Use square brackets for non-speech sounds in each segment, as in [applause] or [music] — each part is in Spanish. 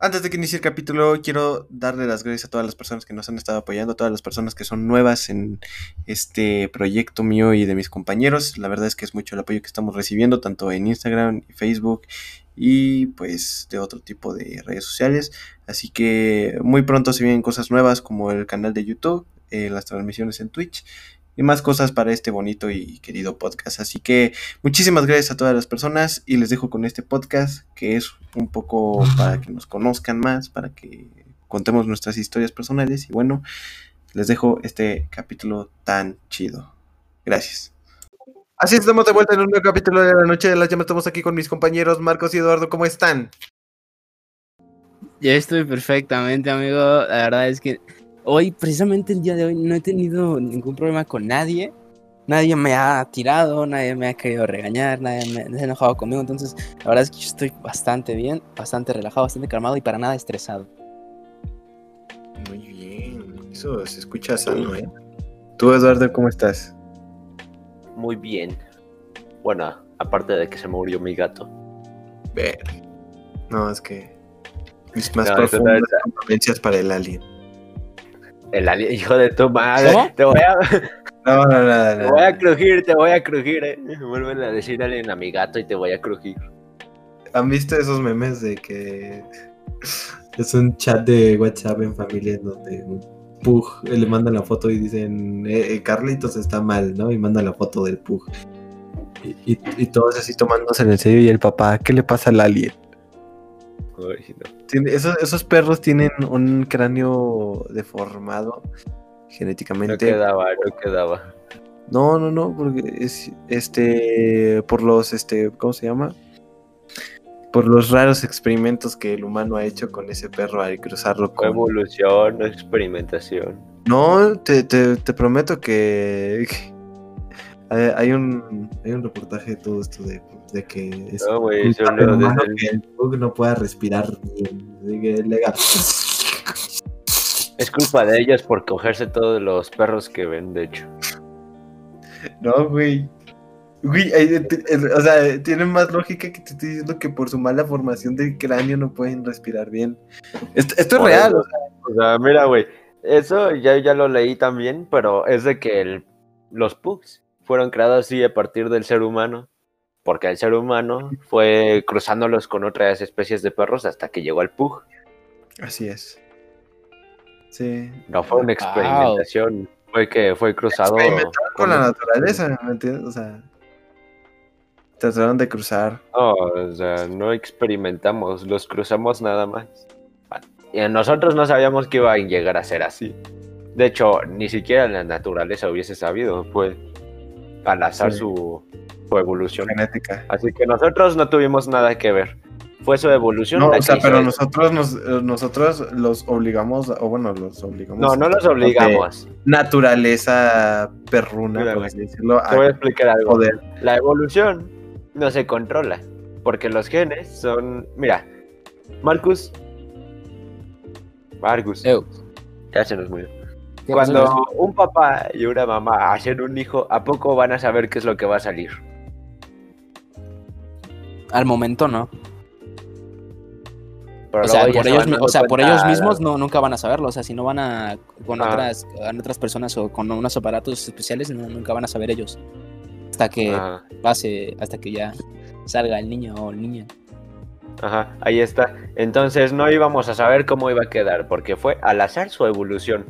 Antes de que inicie el capítulo, quiero darle las gracias a todas las personas que nos han estado apoyando, a todas las personas que son nuevas en este proyecto mío y de mis compañeros. La verdad es que es mucho el apoyo que estamos recibiendo, tanto en Instagram Facebook y pues de otro tipo de redes sociales. Así que muy pronto se vienen cosas nuevas como el canal de YouTube, eh, las transmisiones en Twitch y más cosas para este bonito y querido podcast. Así que muchísimas gracias a todas las personas y les dejo con este podcast que es un poco para que nos conozcan más, para que contemos nuestras historias personales y bueno, les dejo este capítulo tan chido. Gracias. Así estamos de vuelta en un nuevo capítulo de la noche de las llamas. Estamos aquí con mis compañeros Marcos y Eduardo. ¿Cómo están? Ya estoy perfectamente, amigo. La verdad es que hoy, precisamente el día de hoy, no he tenido ningún problema con nadie. Nadie me ha tirado, nadie me ha querido regañar, nadie me ha enojado conmigo. Entonces, la verdad es que yo estoy bastante bien, bastante relajado, bastante calmado y para nada estresado. Muy bien, eso se escucha sano, ¿eh? Tú, Eduardo, ¿cómo estás? Muy bien. Bueno, aparte de que se murió mi gato. Ver. No, es que. Mis más no, profundas condolencias para el alien. El alien, hijo de tu madre. ¿Cómo? Te voy a. No, no, no, Te [laughs] voy a crujir, te voy a crujir, eh. Vuelven a decir alien a mi gato y te voy a crujir. ¿Han visto esos memes de que es un chat de WhatsApp en familia en donde un Pug le mandan la foto y dicen eh, Carlitos está mal, ¿no? Y mandan la foto del Pug. Y, y, y, todos así tomándose en serio y el papá, ¿qué le pasa al alien? Ay, no. Tiene, esos, esos perros tienen un cráneo deformado genéticamente. No quedaba, no quedaba. No, no, no, porque es este por los este, ¿cómo se llama? Por los raros experimentos que el humano ha hecho con ese perro al cruzarlo con evolución, experimentación. No, te, te, te prometo que, que hay un hay un reportaje de todo esto de, de que es No, desde el- que el bug no pueda respirar bien. Así que le haga- Es culpa de ellos por cogerse todos los perros que ven, de hecho. No, güey. Güey, eh, eh, o sea, tiene más lógica que te estoy diciendo que por su mala formación del cráneo no pueden respirar bien. Esto, esto es real, eso. o sea, O sea, mira, güey, eso ya, ya lo leí también, pero es de que el- los pugs fueron creados así a partir del ser humano, porque el ser humano fue cruzándolos con otras especies de perros hasta que llegó al pug. así es. Sí. No fue una Wow. experimentación, fue que fue cruzado Experimentaron con la con- naturaleza, ¿me entiendes? O sea, trataron de cruzar. No, o sea, no experimentamos, los cruzamos nada más. Y nosotros no sabíamos que iba a llegar a ser así. De hecho, ni siquiera la naturaleza hubiese sabido, fue al azar Sí. su, su evolución. Genética. Así que nosotros no tuvimos nada que ver. Fue su evolución. No, la o sea, pero nosotros nos, eh, nosotros los obligamos, o bueno, los obligamos. No, no los obligamos. Naturaleza perruna, Mira, por así decirlo. Te voy a a explicar algo. poder. La evolución no se controla. Porque los genes son. Mira, Marcus. Marcus. Ew, Ya se nos murió. ¿Qué pasó, Cuando un papá y una mamá hacen un hijo, ¿a poco van a saber qué es lo que va a salir? Al momento no. Pero O sea, por ellos, o sea, por mismos no, nunca van a saberlo. O sea, si no van a con Ah. otras, con otras personas o con unos aparatos especiales, no, nunca van a saber ellos. Hasta que Ajá, pase, hasta que ya salga el niño o el niña. ajá, ahí está. Entonces no íbamos a saber cómo iba a quedar, porque fue al azar su evolución.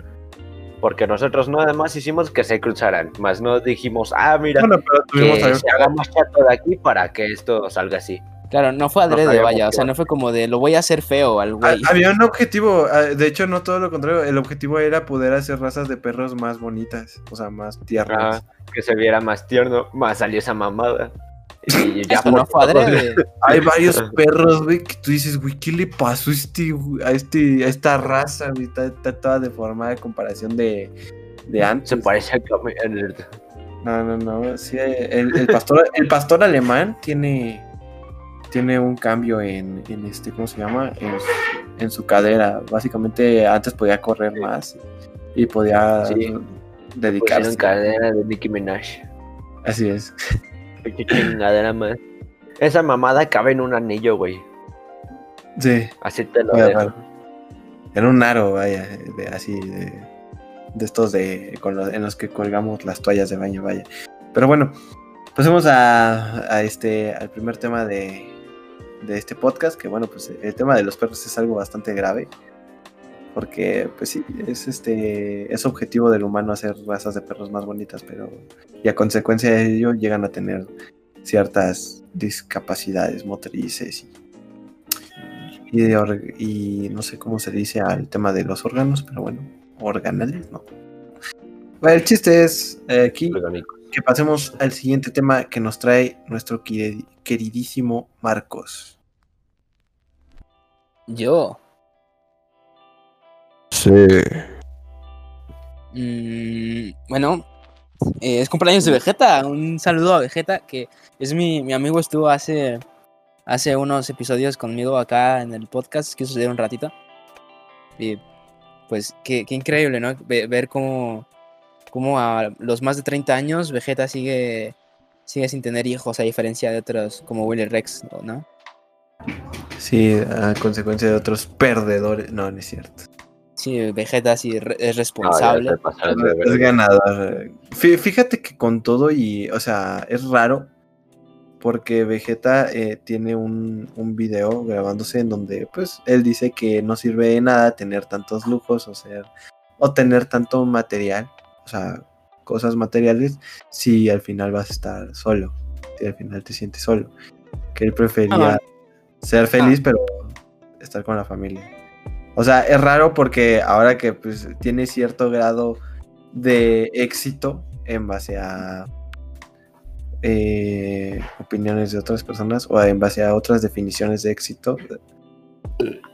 Porque nosotros nada más hicimos que se cruzaran, más no dijimos, ah, mira, Bueno, pero que se haga más chato de aquí para que esto salga así. Claro, no fue adrede, sabíamos vaya. O sea, no fue como de lo voy a hacer feo al güey. Había un objetivo, ah, de hecho no todo lo contrario, el objetivo era poder hacer razas de perros más bonitas, o sea, más tiernas. Que se viera más tierno, más salió esa mamada. Y ya no. [laughs] Hay varios perros, güey, que tú dices, güey, ¿qué le pasó a, este, a, este, a esta raza, güey? Está, está toda deformada en comparación de, de antes. Se parece a Cam- No, no, no, sí, el, el pastor, el pastor alemán tiene, tiene un cambio en, en este, ¿cómo se llama? En, su- en su cadera. Básicamente antes podía correr más y podía Sí. dedicarse. Pusieron cadena de Nicki Minaj. Así es. Qué chingadera más. Esa mamada cabe en un anillo, güey. Sí, Así te lo dejo. raro. en un aro, vaya, de, así de, de estos de con los- en los que colgamos las toallas de baño, vaya. Pero bueno, pasemos a, a este al primer tema de, de este podcast, que bueno, pues el tema de los perros es algo bastante grave. Porque, pues sí, es este es objetivo del humano hacer razas de perros más bonitas, pero y a consecuencia de ello llegan a tener ciertas discapacidades motrices y, y, de or- y no sé cómo se dice al tema de los órganos, pero bueno, organales, ¿no? Bueno, el chiste es eh, aquí que pasemos al siguiente tema que nos trae nuestro queri- queridísimo Marcos. Yo. Sí. Mm, bueno, eh, es cumpleaños de Vegeta. Un saludo a Vegeta, que es mi, mi amigo, estuvo hace, hace unos episodios conmigo acá en el podcast, que sucedió un ratito. Y pues qué, qué increíble, ¿no? Ve- ver cómo, cómo a los más de 30 años Vegeta sigue, sigue sin tener hijos, a diferencia de otros como Willy Rex, ¿no? Sí, a consecuencia de otros perdedores. No, no es cierto. Sí, Vegeta sí re- es responsable. Es ganador. Fí- Fíjate que con todo y, o sea, es raro porque Vegeta eh, tiene un, un video grabándose en donde, pues, él dice que no sirve de nada tener tantos lujos o ser o tener tanto material, o sea, cosas materiales, si al final vas a estar solo, si al final te sientes solo. Que él prefería Ah. ser feliz, pero estar con la familia. O sea, es raro porque ahora que pues tiene cierto grado de éxito en base a eh, opiniones de otras personas o en base a otras definiciones de éxito,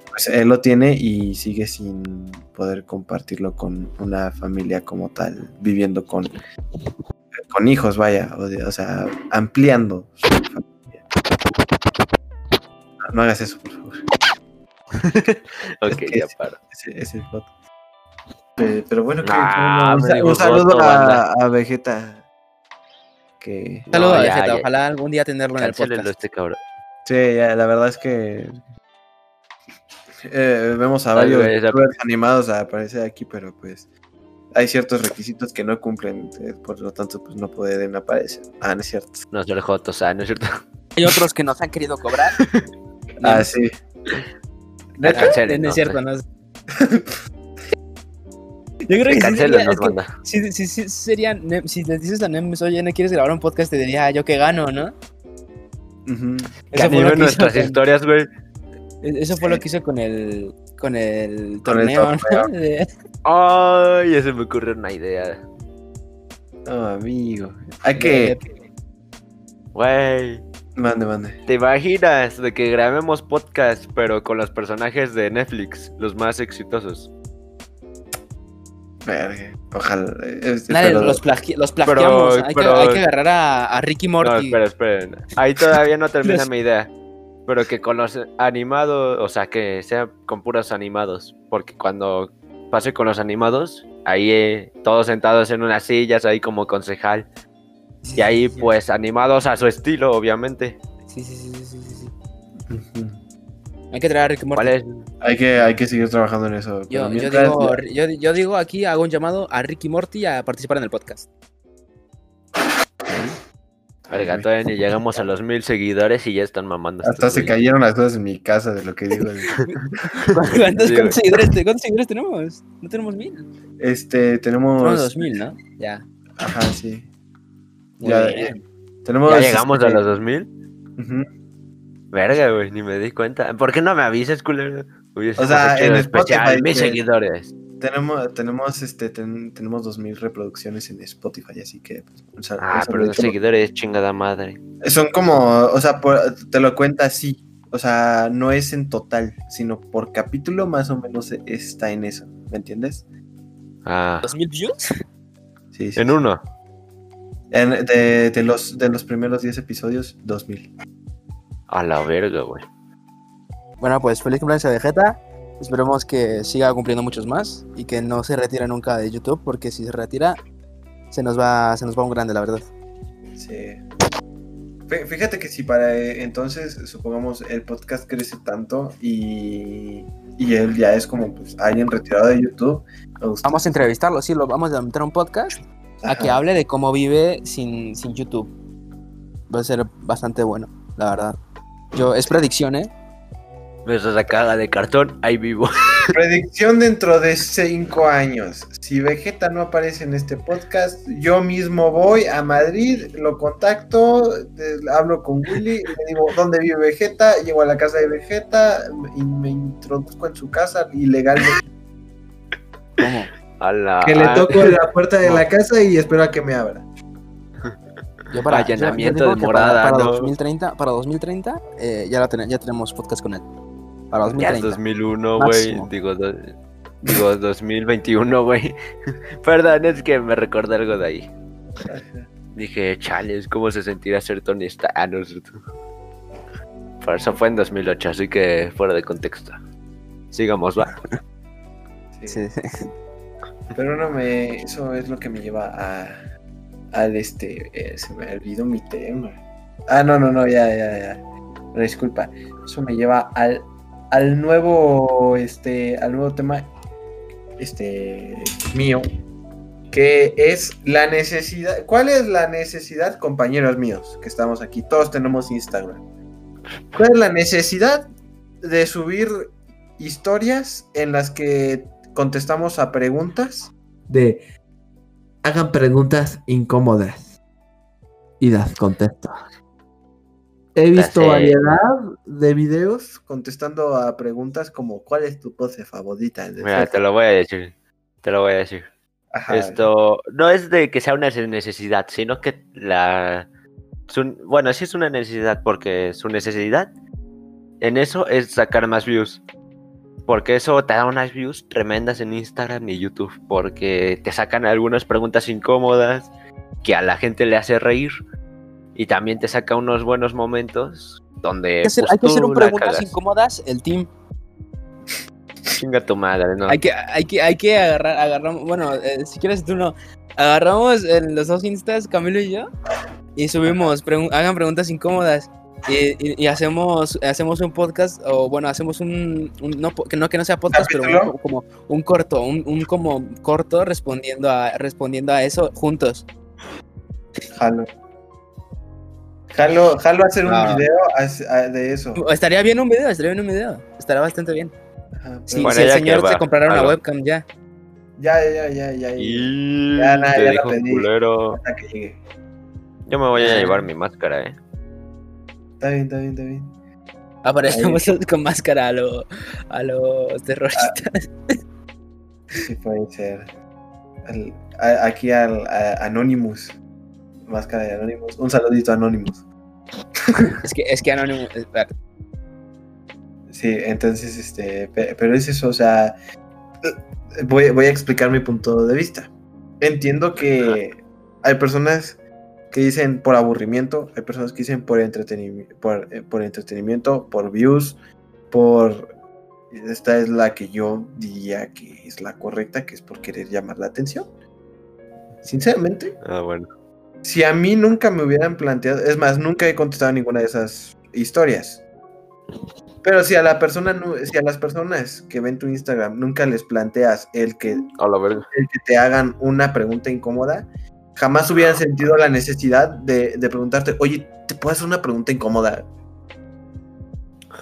pues él lo tiene y sigue sin poder compartirlo con una familia como tal, viviendo con, con hijos, vaya, o, sea, ampliando su familia. No hagas eso, por favor. [laughs] Ok, ya paro. Ese es el foto. Pe- Pero bueno, que- Ah, un, saludo a, Vegeta. Que Un saludo No, a ya, Vegeta, ya. ojalá algún día tenerlo en el podcast. este cabrón. sí, ya, la verdad es que eh, vemos a varios youtubers animados a aparecer aquí, pero pues hay ciertos requisitos que no cumplen, eh, por lo tanto pues no pueden aparecer. Ah, no es cierto. No es el Joto, o sea, ¿no es cierto? Hay otros que nos han querido cobrar. [laughs] Ah, sí. Cancelen, No es cierto, no. [laughs] Yo creo que sí Cancelen, sería, es que manda. sí, sí, sí, sería Nem- si le dices a Nemes, oye, ¿no quieres grabar un podcast? Te diría, "Ah, yo que gano, ¿no? Ujú. Que Eso fue, lo que hizo nuestras con, historias, güey. eso fue Sí. lo que hizo con el, con el Con el torneo, ¿no? torneo. [laughs] De- Ay, ya se me ocurre una idea. No, amigo. Hay que. Güey, Mande, mande. ¿te imaginas de que grabemos podcast, pero con los personajes de Netflix, los más exitosos? Verga. Ojalá. este, Nadie, pero- los, plagi- los plagiamos. hay, pero- que, hay que agarrar a, a Ricky No, Morty. espera, esperen. Ahí todavía no termina Los- mi idea. Pero que con los animados, o sea, que sea con puros animados. Porque cuando pase con los animados, ahí eh, todos sentados en unas sillas, ahí como concejal. Sí, Y ahí, sí, sí. pues, animados a su estilo, obviamente. Sí, sí, sí, sí, sí, sí, sí. Ujú. Hay que traer a Ricky Morty. ¿Cuál es? Hay que, hay que seguir trabajando en eso. Yo, digo, yo, yo digo aquí, hago un llamado a Ricky Morty a participar en el podcast. Oiga, todavía ni llegamos a los mil seguidores y ya están mamando. Hasta se cayeron las cosas en mi casa de lo que digo. [laughs] ¿Cuántos, Sí, cuántos güey. seguidores, te- cuántos seguidores tenemos? No tenemos mil. este, tenemos. Tenemos dos mil, ¿no? Ya. Ajá, sí. Muy Ya, bien. Tenemos. ¿Ya llegamos a este, los 2000? ujú. Verga, güey, ni me di cuenta. ¿Por qué no me avisas, culero? Hubiésemos sea, en Spotify, especial, mis seguidores. Tenemos, tenemos, este, ten- tenemos 2000 reproducciones en Spotify, así que. pues, un sal- un Ah, pero los seguidores, chingada madre. Son como, o sea, por- te lo cuenta así. O sea, no es en total, sino por capítulo más o menos está en eso. ¿Me entiendes? Ah, ¿Dos mil views? Sí, sí. en uno. En- de, de los, de los primeros 10 episodios, 2000. A la verga, güey. Bueno, pues feliz cumpleaños a Vegeta. Esperemos que siga cumpliendo muchos más y que no se retire nunca de YouTube, porque si se retira, se nos va, se nos va un grande, la verdad. Sí. Fí- Fíjate que si para eh, entonces, supongamos, el podcast crece tanto y, y él ya es como pues, alguien retirado de YouTube. Vamos a entrevistarlo, sí, lo vamos a meter a un podcast a que hable de cómo vive sin, sin YouTube. Va a ser bastante bueno, la verdad. Yo, es predicción, ¿eh? Mientras la caga de cartón, ahí vivo. [laughs] Predicción dentro de cinco años. Si Vegeta no aparece en este podcast, yo mismo voy a Madrid, lo contacto, eh, hablo con Willy, y le digo dónde vive Vegeta, llego a la casa de Vegeta y me introduzco en su casa ilegalmente. ¿Cómo? A la... Que le [laughs] toco la puerta de la casa y espero a que me abra. Yo para, yo- yo Allanamiento digo de que para- morada, Para, ¿no? 2030, para 2030 eh, ya, la ten- ya tenemos podcast con él. Para Ya es 2030. 2001, güey. Digo, digo 2021, güey. [laughs] Perdón, es que me recordé algo de ahí. Dije, chales, ¿cómo se sentirá ser Tony Stark? Ah, no. Por eso fue en 2008, así que fuera de contexto. Sigamos, va. Sí. Sí. Pero no me. Eso es lo que me lleva a. Al este. eh, se me olvidó mi tema. Ah, no, no, no, ya, ya, ya. Disculpa. Eso me lleva al. Al nuevo. Este. Al nuevo tema. Este. Mío. Que es la necesidad. ¿Cuál es la necesidad, compañeros míos? Que estamos aquí. Todos tenemos Instagram. ¿Cuál es la necesidad de subir historias en las que contestamos a preguntas de hagan preguntas incómodas y las contesto. He visto variedad de videos contestando a preguntas como ¿cuál es tu pose favorita? Mira, surf?" te lo voy a decir. Te lo voy a decir. Ajá. Esto no es de que sea una necesidad, sino que la... su- bueno, sí es una necesidad porque su necesidad en eso es sacar más views. Porque eso te da unas views tremendas en Instagram y YouTube. Porque te sacan algunas preguntas incómodas que a la gente le hace reír. Y también te saca unos buenos momentos donde... Hay que hacer, pues, hay que hacer tú un preguntas cagas. incómodas, el team. Chinga tu madre, ¿no? Hay que, hay que, hay que agarrar, agarramos, bueno, eh, si quieres tú no, agarramos en los dos instas, Camilo y yo, y subimos, pregun- hagan preguntas incómodas. Y, y- y hacemos, hacemos un podcast, o bueno, hacemos un, un- no, que no que no sea podcast, pero un- como un corto, un, un como corto respondiendo a, respondiendo a eso juntos. Jalo. Jalo, jalo hacer un Ah. video a- de eso. Estaría bien un video, estaría bien un video, estaría bastante bien. Ajá, Bueno, si el señor se comprara una webcam ya. Ya, ya, ya, ya. ya, Y Ya, nada, te ya la dijo un pedí. culero. hasta que llegue. Yo me voy a Ah. llevar mi máscara, eh. Está bien, está bien, está bien. Aparecemos [laughs] con máscara a, lo- a los terroristas. Sí, puede ser. Al- a- aquí al a- Anonymous. Máscara de Anonymous. Un saludito a Anonymous. Es que, es que Anonymous. Sí, entonces, este. pe- Pero es eso, o sea. Voy, voy a explicar mi punto de vista. Entiendo que hay personas que dicen por aburrimiento, hay personas que dicen por entretenimiento, por, eh, por entretenimiento, por views, por. Esta es la que yo diría que es la correcta, que es por querer llamar la atención. Sinceramente, Ah, bueno. si a mí nunca me hubieran planteado, es más, nunca he contestado ninguna de esas historias. Pero si a la persona, si a las personas que ven tu Instagram nunca les planteas el que, el A la verga. que te hagan una pregunta incómoda, jamás hubieran sentido la necesidad de, de preguntarte, oye, ¿te puedo hacer una pregunta incómoda?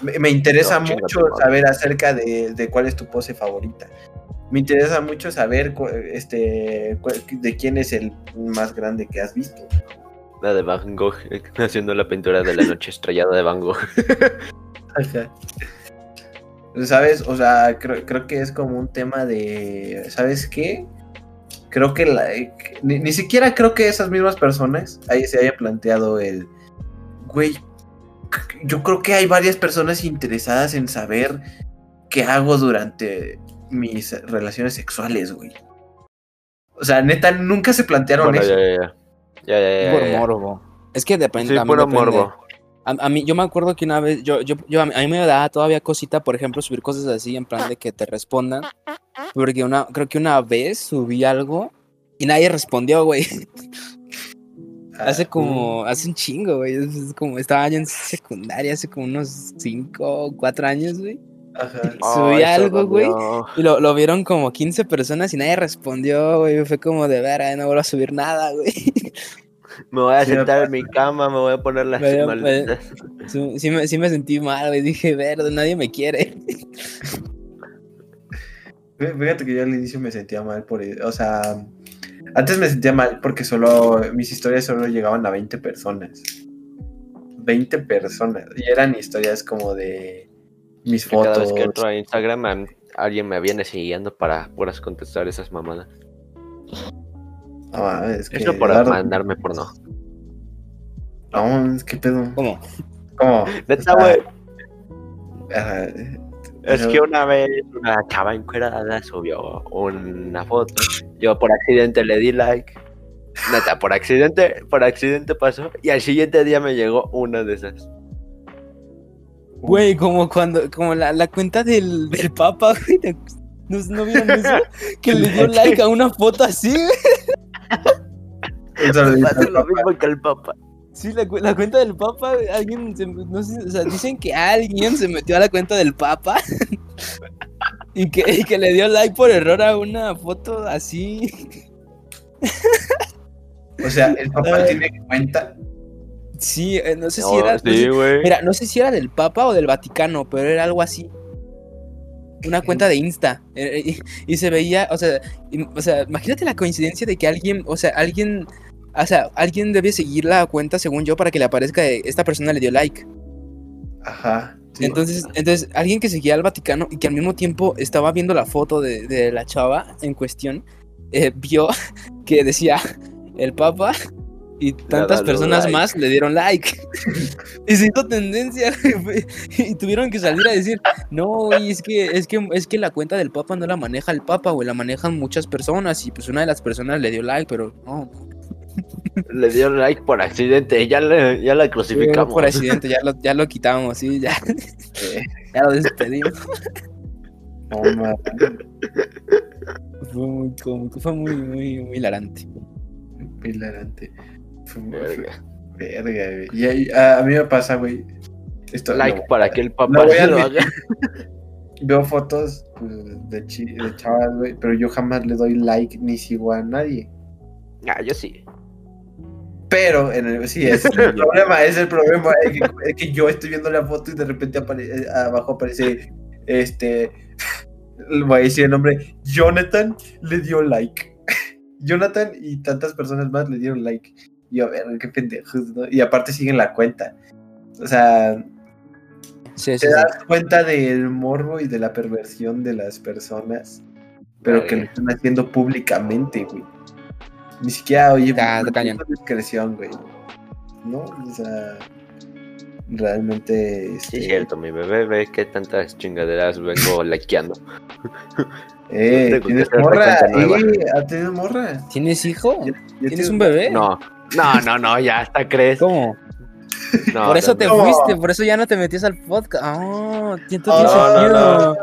Me, me interesa No, mucho saber acerca de, de cuál es tu pose favorita. Me interesa mucho saber este, de quién es el más grande que has visto. La de Van Gogh, [laughs] haciendo la pintura de la noche estrellada de Van Gogh. Ajá. [laughs] ¿Sabes? O sea, creo, creo que es como un tema de. ¿Sabes qué? Creo que la- eh, ni, ni siquiera creo que esas mismas personas ahí se haya planteado el. Güey, yo creo que hay varias personas interesadas en saber qué hago durante mis relaciones sexuales, güey. O sea, neta, nunca se plantearon Bueno, eso. ya, ya, ya. Ya, ya, ya, por ya. morbo. Es que depende. Sí, puro depende. morbo. A, a mí, yo me acuerdo que una vez, yo, yo, yo a, mí, me daba todavía cosita, por ejemplo, subir cosas así en plan de que te respondan. Porque una, creo que una vez subí algo y nadie respondió, güey. [laughs] Hace como, hace un chingo, güey. Es- como, estaba yo en secundaria hace como unos 5 o 4 años, güey. Ajá. [laughs] Subí Ay, algo, güey. Y lo, lo vieron como 15 personas y nadie respondió, güey. Fue como de ver, no vuelvo a subir nada, güey. [laughs] Me voy a Sí, sentar en mi cama, me voy a poner las Me- me- maletas. Sí, sí me, sí me sentí mal, güey. Dije, verde, nadie me quiere. Fí- Fíjate que yo al inicio me sentía mal por o sea, antes me sentía mal porque solo mis historias solo llegaban a 20 personas. 20 personas y eran historias como de mis Que Cada fotos. vez que entro a Instagram, alguien me viene siguiendo para puras contestar esas mamadas. No es que Eso por Eduardo, mandarme por no. No, es que pedo. ¿Cómo? ¿Cómo? Neta, güey. Es que una vez una chava encuerada subió una foto. Yo por accidente le di like. Neta, por accidente, por accidente pasó. Y al siguiente día me llegó una de esas. Güey, como cuando, como la, la cuenta del, del Papa, güey. ¿te- ¿No, ¿No vieron eso? Que le dio [laughs] like a una foto así, [laughs] al lo mismo que el Papa. Sí, la, cu- la cuenta del Papa, alguien, se, no sé, o sea, dicen que alguien se metió a la cuenta del Papa [laughs] y que, y que le dio like por error a una foto así. O sea, el papá Ay. tiene cuenta. Sí, eh, no sé si era. no sé- mira, no sé si era del Papa o del Vaticano, pero era algo así. Una cuenta de Insta. eh, Y, y se veía, o sea, o sea, imagínate la coincidencia de que alguien, o sea, alguien, o sea, alguien debe seguir la cuenta según yo para que le aparezca de esta persona le dio like. Ajá. sí. Entonces, entonces, alguien que seguía al Vaticano y que al mismo tiempo estaba viendo la foto de, de la chava en cuestión, eh, vio [laughs] que decía el Papa y tantas personas like. más le dieron like. [laughs] y se hizo tendencia [laughs] y tuvieron que salir a decir, no, güey, es que, es que es que la cuenta del Papa no la maneja el Papa, güey, la manejan muchas personas y pues una de las personas le dio like, pero no, [laughs] Le dio like por accidente. Ya, le, ya la crucificamos. por accidente, ya lo, ya lo quitamos, sí, ya, Eh, ya lo despedimos. no mames. Fue muy cómico, fue muy, muy, muy hilarante. Hilarante. Verga. Verga, güey. Y ahí- a, a mí me pasa, güey. Esto, Like no, para que el voy a lo haga. [laughs] [laughs] Veo fotos pues, de, de chavas, güey, pero yo jamás le doy like ni sigo a nadie. Ah, yo sí. Pero, en el, sí, es el [laughs] problema, es el problema. Es que, es que yo estoy viendo la foto y de repente eh, abajo aparece, este, voy a decir el nombre, Jonathan le dio like. Jonathan y tantas personas más le dieron like. Y a ver, qué pendejos, ¿no? Y aparte siguen la cuenta. O sea, Sí, sí, te sí. das cuenta del morbo y de la perversión de las personas, pero que lo están haciendo públicamente, güey. Ni siquiera, oye, Está- está con cañón. discreción, güey. ¿No? O sea, realmente. Sí, Este, es cierto, mi bebé ve que tantas chingaderas vengo [laughs] laqueando. Eh, tienes morra, eh, ¿has tenido morra? ¿Tienes hijo? ¿Tienes tienes un bebé? No, no, no, no, ya hasta crees. ¿Cómo? No, por eso no, te no. fuiste, por eso ya no te metías al podcast. Ah, Oh, sentido.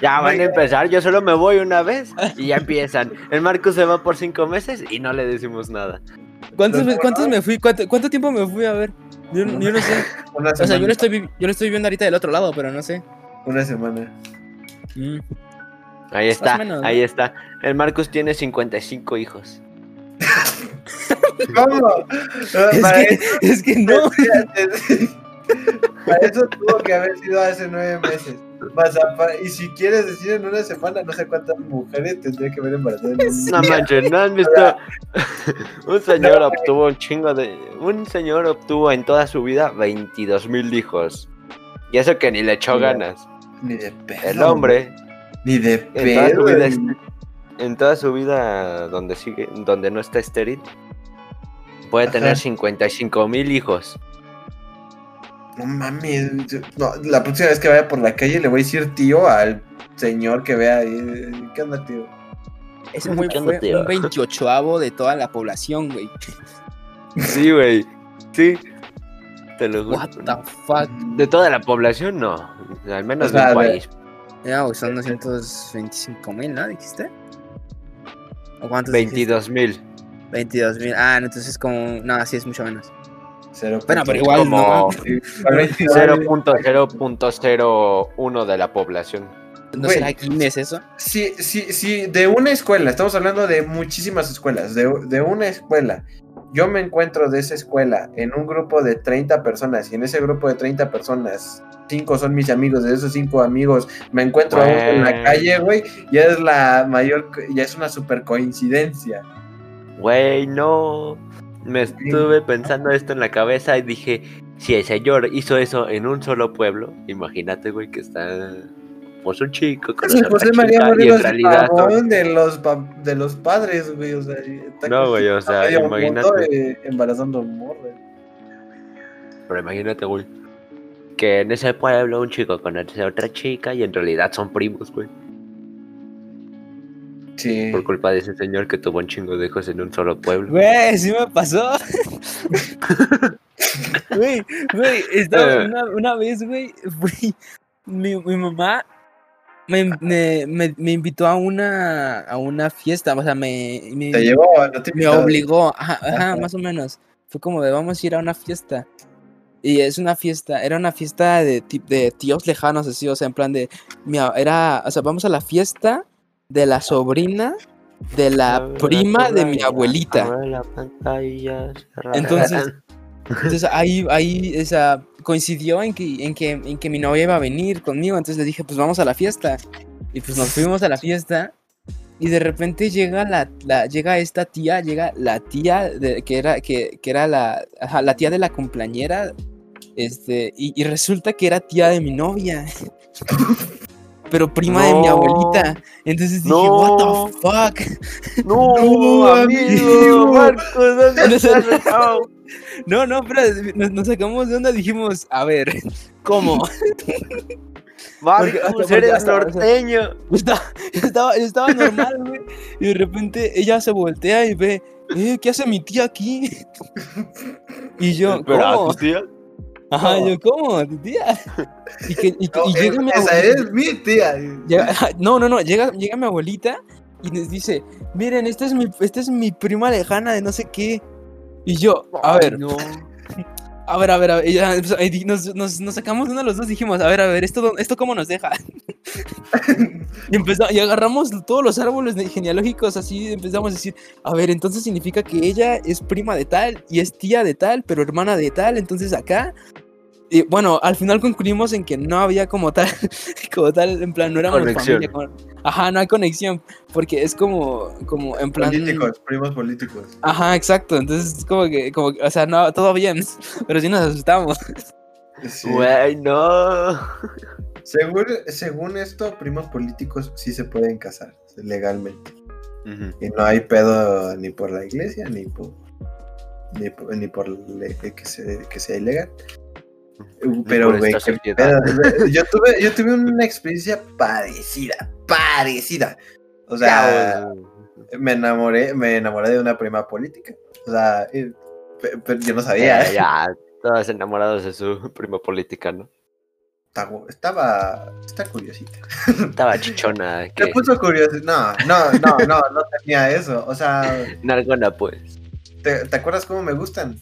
Ya van a empezar, yo solo me voy una vez y ya empiezan. El Marco se va por cinco meses y no le decimos nada. ¿Cuántos, cuántos me fui? ¿Cuánto, cuánto tiempo me fui a ver? Yo, yo no sé. [laughs] Una O sea, yo lo, estoy, yo lo estoy viendo ahorita del otro lado, pero no sé. Una semana. Mm. Ahí está, ahí está. El Marcus tiene 55 hijos. [laughs] ¿Cómo? No, Es para, que, es que no. [laughs] eso, para eso tuvo que haber sido hace nueve meses. Y si quieres decir en una semana, no sé cuántas mujeres tendría que haber embarazado No manches, ¿no han visto? [laughs] un señor obtuvo un chingo de... Un señor obtuvo en toda su vida 22 mil hijos. Y eso que ni le echó ganas. Ni de pedo. El hombre, Ni de en toda su pedo. vida, en toda su vida donde sigue, donde no está estéril, puede Ajá. tener 55 mil hijos. No mames. yo- No, la próxima vez que vaya por la calle le voy a decir tío al señor que vea ahí. ¿Qué onda, tío? ¿Qué onda, fue tío? un 28avo de toda la población, güey. Sí, güey. Sí. Te lo juro. What the fuck. De toda la población, no. Al menos O sea, de un país. Ya, son 225 mil, ¿no? ¿Dijiste? ¿O cuántos dijiste? 22 mil. 22 mil. Ah, entonces como. No, sí es mucho menos. Cero Bueno, pero igual como no. Sí, correcto. 0.0.01 de la población. ¿No Güey. será Guinness eso? Sí, sí, sí, de una escuela, estamos hablando de muchísimas escuelas, de, de una escuela. Yo me encuentro de esa escuela en un grupo de 30 personas y en ese grupo de 30 personas, cinco son mis amigos, de esos cinco amigos me encuentro a uno en la calle, güey, ya es la mayor, ya es una super coincidencia. Güey, no. Me estuve pensando esto en la cabeza y dije, si el señor hizo eso en un solo pueblo, imagínate, güey, que está pues un chico con Sí, José María Morelos en realidad de los, pa- de los padres, güey, o sea, está No, güey, o sea, imagínate. eh, embarazando morras. Pero imagínate, güey, que en ese pueblo un chico conoce a otra chica y en realidad son primos, güey. Sí. Por culpa de ese señor que tuvo un chingo de hijos en un solo pueblo. Güey, sí me pasó. [laughs] Güey, güey, estaba Eh. una, una vez, güey, fui- mi, mi mamá me, me, me, me invitó a una, a una fiesta, o sea, me, me, Te llevó, no te me obligó, ajá, ajá, Ajá. más o menos. Fue como de vamos a ir a una fiesta. Y es una fiesta, era una fiesta de, de tíos lejanos, así, o sea, en plan de, mi a- era, o sea, vamos a la fiesta de la sobrina de la prima de mi abuelita. Entonces- Entonces ahí, ahí esa, coincidió en que, en, que, en que mi novia iba a venir conmigo, entonces le dije, pues vamos a la fiesta. Y pues nos fuimos a la fiesta y de repente llega la, la llega esta tía, llega la tía de, que era, que, que era la, ajá, la tía de la cumpleañera, este, y, y resulta que era tía de mi novia. [laughs] Pero prima de mi abuelita. Entonces dije, No. what the fuck. No, [laughs] No, amigo, amigo. Marcos, ¿dónde estás? No. No, pero nos, nos sacamos de onda, dijimos, a ver, [laughs] ¿cómo? Marcos, porque eres hasta- norteño. Yo estaba, [laughs] yo estaba, yo estaba normal, güey. Y de repente ella se voltea y ve, eh, ¿qué hace mi tía aquí? [laughs] Y yo, ¿cómo? tía. Ajá, yo, ¿cómo? ¿Tu tía? Y, que, y, No, y llega es- mi esa abuelita. es mi tía. llega- no, no, no, llega, llega mi abuelita y nos dice, miren, esta es mi, esta es mi prima lejana de no sé qué. Y yo, a ver, no. a ver, a ver, a ver, y ya, pues, nos, nos, nos sacamos uno de los dos, dijimos, a ver, a ver, ¿esto, esto cómo nos deja? [laughs] Y, empezamos, y agarramos todos los árboles genealógicos así, empezamos a decir, a ver, entonces significa que ella es prima de tal y es tía de tal, pero hermana de tal, entonces acá... Y bueno, al final concluimos en que no había como tal, [laughs] como tal, en plan, no éramos Conexión. familia. como- ajá, no hay conexión, porque es como, como en plan... Políticos, primos políticos. Ajá, exacto, entonces es como que, como, o sea, no, todo bien, [laughs] pero sí nos asustamos. Sí. Güey, no. Según, según esto, primos políticos sí se pueden casar legalmente. Y no hay pedo ni por la iglesia ni por ni por, ni por le- que, se- que sea ilegal. Pero, güey, [laughs] yo tuve, yo tuve una experiencia parecida, parecida. O sea, me enamoré, me enamoré de una prima política. O sea, eh, yo no sabía. Ya, ya, todos enamorados de su prima política, ¿no? Estaba, estaba, está curiosita. Estaba [laughs] chichona. Me que puso curioso. No, no, no, no, no tenía eso. O sea, [laughs] Nargona, pues. ¿te, te acuerdas cómo me gustan?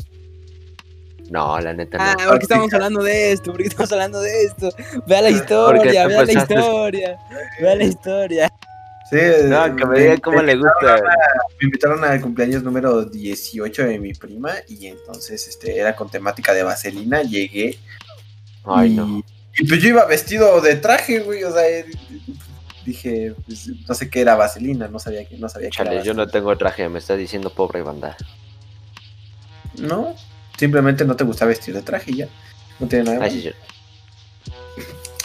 No, la neta Ah, no. ¿por qué estamos hablando de esto? ¿Por qué estamos hablando de esto? Vea la Porque historia, vea la historia, vea la historia. Sí, No, que me diga cómo le gusta. me invitaron al cumpleaños número 18 de mi prima y entonces este era con temática de vaselina, llegué Ay, y, no. y pues yo iba vestido de traje, güey, o sea, eh, dije, pues, no sé qué era vaselina, no sabía que no sabía qué era. Chale, yo no tengo traje, me estás diciendo pobre banda. No, simplemente no te gusta vestir de traje y ya. No tiene nada. Ay, sí, sí.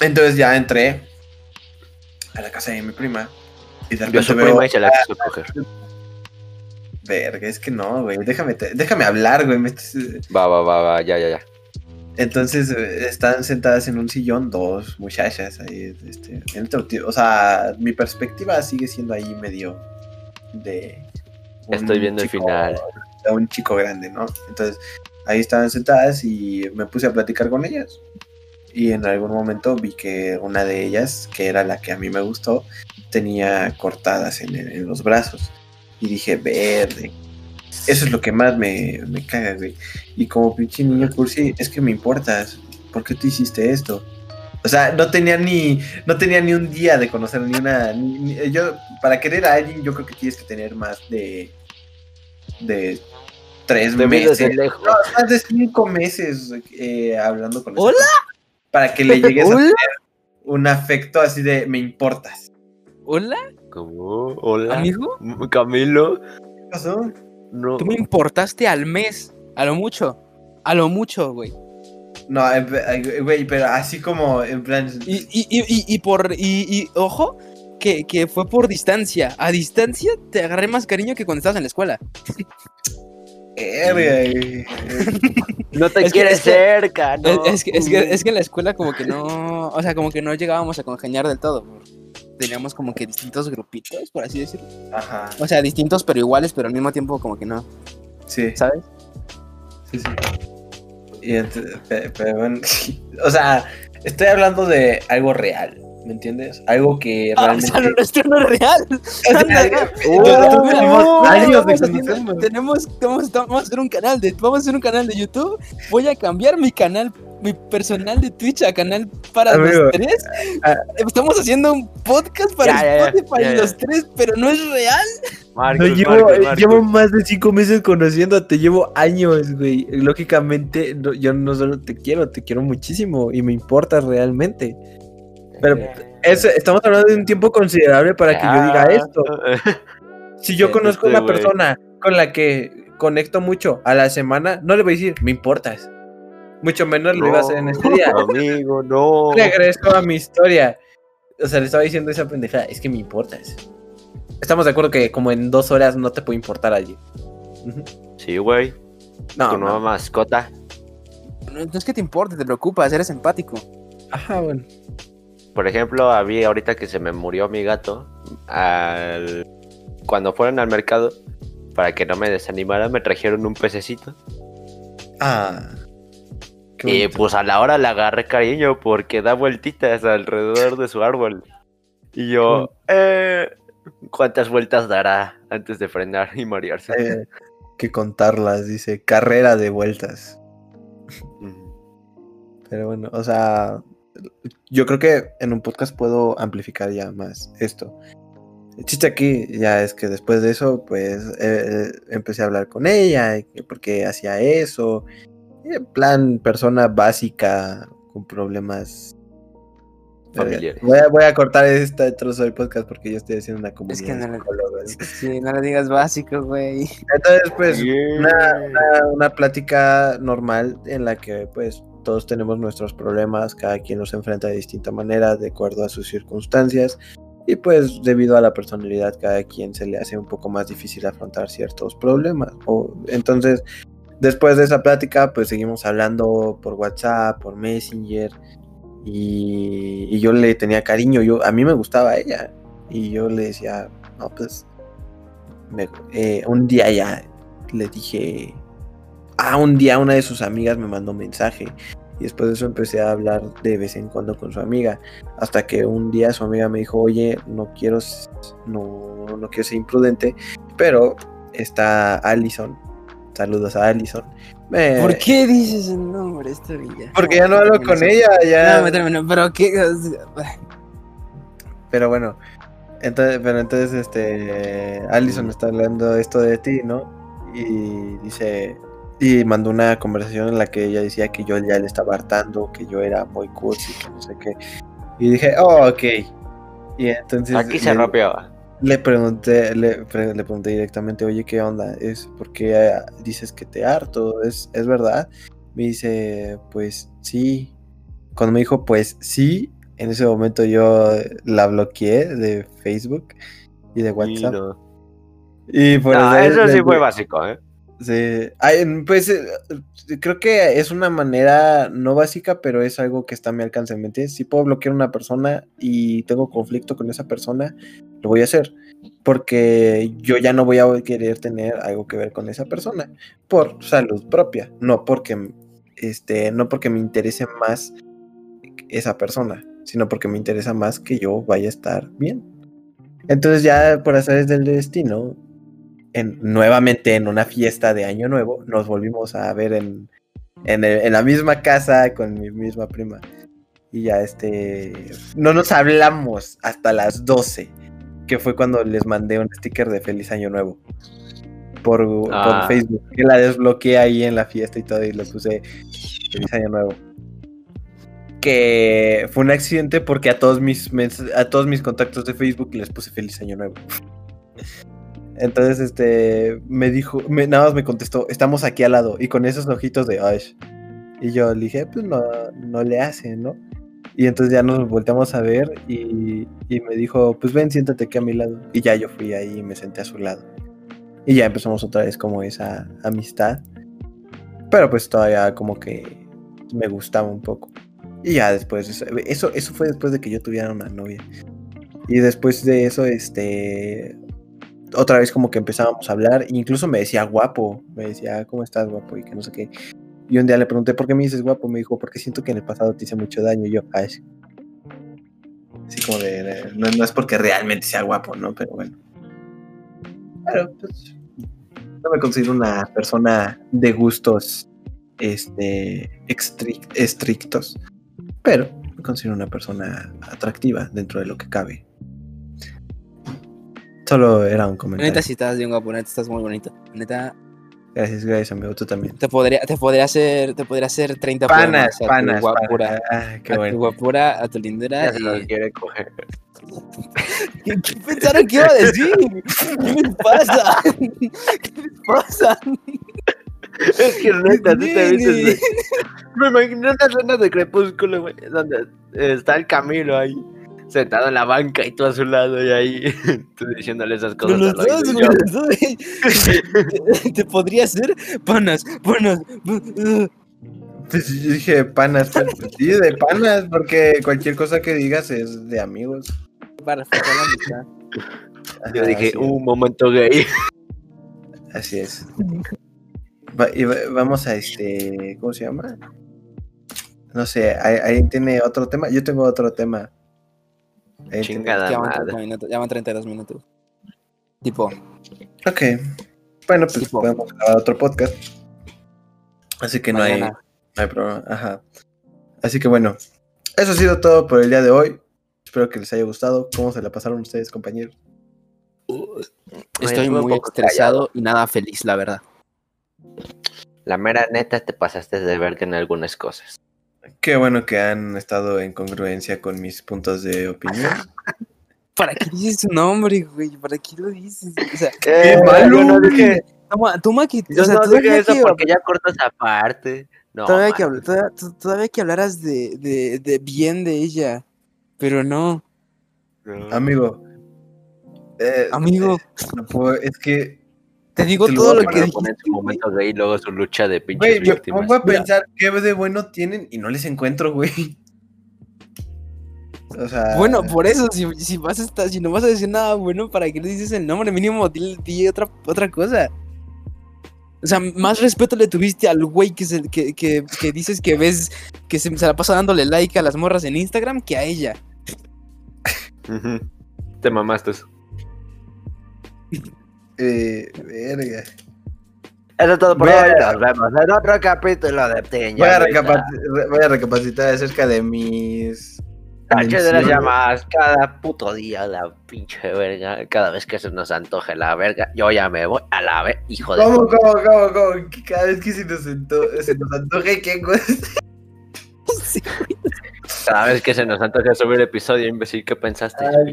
Entonces ya entré a la casa de mi prima y de Yo repente soy veo, prima y se la quiso coger. verga, es que no, güey, déjame te- déjame hablar, güey, estás- Va, va, va, va, ya, ya, ya. Entonces eh, están sentadas en un sillón dos muchachas ahí, este, en ti- o sea, mi perspectiva sigue siendo ahí medio de un Estoy viendo el final. de un chico grande, ¿no? Entonces ahí estaban sentadas y me puse a platicar con ellas y en algún momento vi que una de ellas, que era la que a mí me gustó, tenía cortadas en, en los brazos y dije, verde. Eso es lo que más me, me caga, güey. Y como pinche niño cursi, es que me importas. ¿Por qué tú hiciste esto? O sea, no tenía ni, no tenía ni un día de conocer ni una. ni- ni- yo, para querer a alguien, yo creo que tienes que tener más de. de tres Te vi desde meses. lejos. No, más de cinco meses eh, hablando con ¿Hola? persona, Para que le llegues a tener un afecto así de me importas. ¿Hola, ¿Cómo? Hola. amigo? Camilo. ¿Qué pasó? No. Tú me importaste al mes. A lo mucho. A lo mucho, güey. No, güey, pero así como en plan. Y, y, y, y, y por. Y, y ojo, que, que fue por distancia. A distancia te agarré más cariño que cuando estabas en la escuela. [laughs] Verga, güey. [laughs] No te Es quieres es que- cerca, ¿no? Es, es que, es, que, es que en la escuela como que no. O sea, como que no llegábamos a congeniar del todo. Teníamos como que distintos grupitos, por así decirlo. Ajá. O sea, distintos pero iguales, pero al mismo tiempo como que no. Sí, ¿Sabes? sí, sí. Y pero bueno, [laughs] o sea, estoy hablando de algo real, ¿me entiendes? Algo que Ah, o realmente. sea, lo nuestro no es real. Tenemos vamos haciendo- conocernos. tenemos, vamos, a hacer un canal de, vamos a hacer un canal de YouTube. Voy a cambiar mi canal, mi personal de Twitch a canal para Amigo, los tres. ah. Estamos haciendo un podcast para Ya, ya, ya, Spotify ya. los tres, pero no es real. Marcos, No, llevo, Marcos, Marcos. llevo más de cinco meses conociéndote, llevo años, güey. Lógicamente, no- yo no solo te quiero, te quiero muchísimo y me importas realmente. Pero es- estamos hablando de un tiempo considerable para que yo diga Ah. esto. Si yo conozco a una persona con la que conecto mucho a la semana, no le voy a decir, me importas. Mucho menos le iba a hacer en este día. Amigo, no. [laughs] Regreso a mi historia. O sea, le estaba diciendo esa pendejada, es que me importas. Estamos de acuerdo que como en dos horas no te puede importar. Ujú. Sí, güey. No, tu nueva no. mascota. No, no es que te importe, te preocupas, eres empático. Ajá, bueno. Por ejemplo, había ahorita que se me murió mi gato. al- Cuando fueron al mercado, para que no me desanimara, me trajeron un pececito. Ah. Y pues a la hora le agarré cariño porque da vueltitas alrededor de su árbol. Y yo, eh, ¿cuántas vueltas dará antes de frenar y marearse? Eh, que contarlas, dice, carrera de vueltas. Pero bueno, o sea, yo creo que en un podcast puedo amplificar ya más esto. El chiste aquí ya es que después de eso, pues eh, empecé a hablar con ella, y que por qué hacía eso. en plan, persona básica con problemas. Familiares. Voy a, voy a cortar este trozo del podcast porque yo estoy haciendo una comunidad. Es que no le-. [laughs] Sí, no le digas básico, güey. Entonces, pues, Yeah. una, una- una plática normal en la que pues todos tenemos nuestros problemas, cada quien los enfrenta de distinta manera, de acuerdo a sus circunstancias, y pues debido a la personalidad cada quien se le hace un poco más difícil afrontar ciertos problemas. O, entonces, después de esa plática, pues seguimos hablando por WhatsApp, por Messenger, y, yo le tenía cariño, yo, a mí me gustaba ella, y yo le decía, no, pues, me- eh, un día ya le dije, ah, un día una de sus amigas me mandó un mensaje. Y después de eso empecé a hablar de vez en cuando con su amiga. Hasta que un día su amiga me dijo, oye, no quiero, no, no quiero ser imprudente, pero está Allison. Saludos a Allison. Me- ¿Por qué dices el nombre esta villa? Porque ya no hablo con ella, ya. No, méteme, no, pero qué. Pero bueno, entonces, pero entonces este Allison está hablando esto de ti, ¿no? Y dice y mandó una conversación en la que ella decía que yo ya le estaba hartando, que yo era muy cursi, que no sé qué. Y dije, "Oh, ok." Y entonces Aquí se le- rompió. le pregunté, le, pre- le pregunté directamente, oye, ¿qué onda? ¿Es porque eh, dices que te harto? ¿Es, ¿Es verdad? Me dice, pues sí. Cuando me dijo, pues sí, en ese momento yo la bloqueé de Facebook y de Y WhatsApp. no. Y por No, eso eso le- sí fue básico, ¿eh? Pues eh, creo que es una manera no básica, pero es algo que está a mi alcance. ¿Me entiendes? Si puedo bloquear una persona y tengo conflicto con esa persona, lo voy a hacer. Porque yo ya no voy a querer tener algo que ver con esa persona. Por salud propia. No porque este, no porque me interese más esa persona, sino porque me interesa más que yo vaya a estar bien. Entonces ya por hacer del destino, en, nuevamente en una fiesta de Año Nuevo, nos volvimos a ver en, en, el- en la misma casa con mi misma prima. Y ya este, no nos hablamos hasta las 12, que fue cuando les mandé un sticker de Feliz Año Nuevo. Por, por Ah. Facebook, que la desbloqueé ahí en la fiesta y todo, y le puse Feliz Año Nuevo. Que fue un accidente porque a todos mis a todos mis contactos de Facebook les puse Feliz Año Nuevo. Entonces, este, me dijo, me- nada más me contestó, estamos aquí al lado, y con esos ojitos de Ash. Y yo le dije, pues no, no le hace, ¿no? Y entonces ya nos volteamos a ver y, y me dijo, pues ven, siéntate aquí a mi lado. Y ya yo fui ahí y me senté a su lado. Y ya empezamos otra vez como esa amistad. Pero pues todavía como que me gustaba un poco. Y ya después, eso, eso, eso fue después de que yo tuviera una novia. Y después de eso, este, otra vez como que empezábamos a hablar, e incluso me decía guapo, me decía, ¿cómo estás guapo? Y que no sé qué. Y un día le pregunté, ¿por qué me dices guapo? Me dijo, porque siento que en el pasado te hice mucho daño. Y yo. Así como de, no, es porque realmente sea guapo, ¿no? Pero bueno. Pero pues, no me considero una persona de gustos, este, estrictos. Pero me considero una persona atractiva dentro de lo que cabe. Solo era un comentario. Neta, si estás bien guapo, neta, estás muy bonito. Neta, Gracias, gracias, amigo. Tú también. te podría, te podría hacer, te podría hacer 30 Panas, poemas a panas, tu guapura. panas. Ah, qué a tu bueno. guapura, a tu lindura. Ya y- quiere coger. ¿Qué, qué pensaron que iba a decir? [laughs] ¿Qué les pasa? ¿Qué les pasa? Es que neta, tú te viste. Me imagino una escena de crepúsculo, güey, donde está el Camilo ahí, sentado en la banca y tú a su lado, y ahí [laughs] tú diciéndole esas cosas. los dos. Te, [laughs] te podría hacer panas, panas. uh, Pues yo dije panas, pues, pues, sí, de panas, porque cualquier cosa que digas es de amigos. Para reforzar la amistad. yo Ajá, dije, así, un momento gay. así es. Va- y va- vamos a este, ¿cómo se llama? No sé, ahí, ahí tiene otro tema. Yo tengo otro tema. Chingada Ya van, madre. 30 minutos, ya van 32 minutos. Tipo, Ok. Bueno, pues Tipo. podemos grabar otro podcast. Así que no hay, no hay problema. Ajá. Así que bueno, eso ha sido todo por el día de hoy. Espero que les haya gustado. ¿Cómo se la pasaron ustedes, compañeros? Estoy muy poco estresado y nada feliz, la verdad. La mera neta te pasaste de verga en algunas cosas. Qué bueno que han estado en congruencia con mis puntos de opinión. [laughs] ¿Para qué dices su nombre, güey? ¿Para qué lo dices? O sea, Eh, malo, yo no dije, toma, toma que. yo o sea, no todavía dije eso que- porque ya cortas aparte. No, todavía, man. que habl- todavía, to- todavía que hablaras de, de, de bien de ella. Pero no, No. Amigo. eh, amigo. eh, no puedo- es que. Te digo todo lo que dijiste. ponen su momento gay y luego su lucha de pinches Güey, víctimas. pongo a Mira. pensar qué de bueno tienen y no les encuentro, güey. O sea. Bueno, por eso, si, si vas a estar, si no vas a decir nada bueno, ¿para qué le dices el nombre? Mínimo, di, di otra, otra cosa. O sea, más respeto le tuviste al güey que, se- que, que, que dices que ves que se, se la pasa dándole like a las morras en Instagram que a ella. Te mamaste. Verga. Eso es todo por hoy. Nos vemos en otro capítulo de Teña. Voy a, recapaci- voy a recapacitar acerca de mis. Tache de las llamadas cada puto día, la pinche verga. Cada vez que se nos antoje la verga, yo ya me voy a la vez, hijo de. ¿Cómo, cómo, cómo, cómo? Cada vez que se nos, ento- se nos antoje, ¿qué cosa? [laughs] Sí, Cada vez que se nos antoje subir episodio, imbécil, ¿qué pensaste? [laughs] A la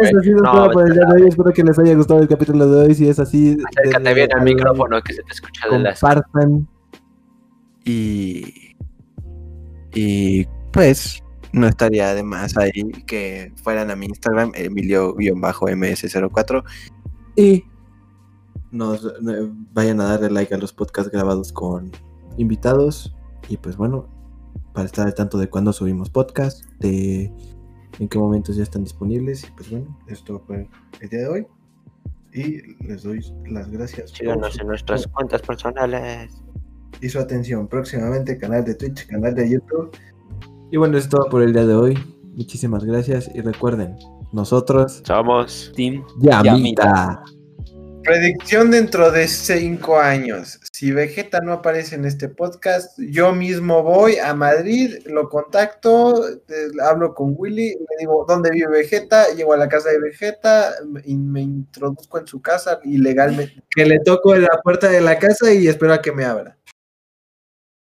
vez. No, el día a hoy. Espero que les haya gustado el capítulo de hoy. Si es así, Acércate bien al al- micrófono que se te escucha de las. Compartan. Y. Y. Pues. No estaría de más ahí que fueran a mi Instagram, Emilio-MS04. Y. Nos eh, vayan a darle like a los podcasts grabados con invitados. Y pues bueno, para estar al tanto de cuándo subimos podcast, de en qué momentos ya están disponibles. Y pues bueno, esto fue el día de hoy. Y les doy las gracias. por Síganos en nuestras cuentas personales. y su atención. Próximamente canal de Twitch, canal de YouTube. Y bueno, es todo por el día de hoy. Muchísimas gracias y recuerden, Nosotros, Somos. Team Yamita. Predicción dentro de cinco años. Si Vegeta no aparece en este podcast, yo mismo voy a Madrid, lo contacto, eh, hablo con Willy, le digo dónde vive Vegeta, llego a la casa de Vegeta y me introduzco en su casa ilegalmente. Que le toco en la puerta de la casa y espero a que me abra.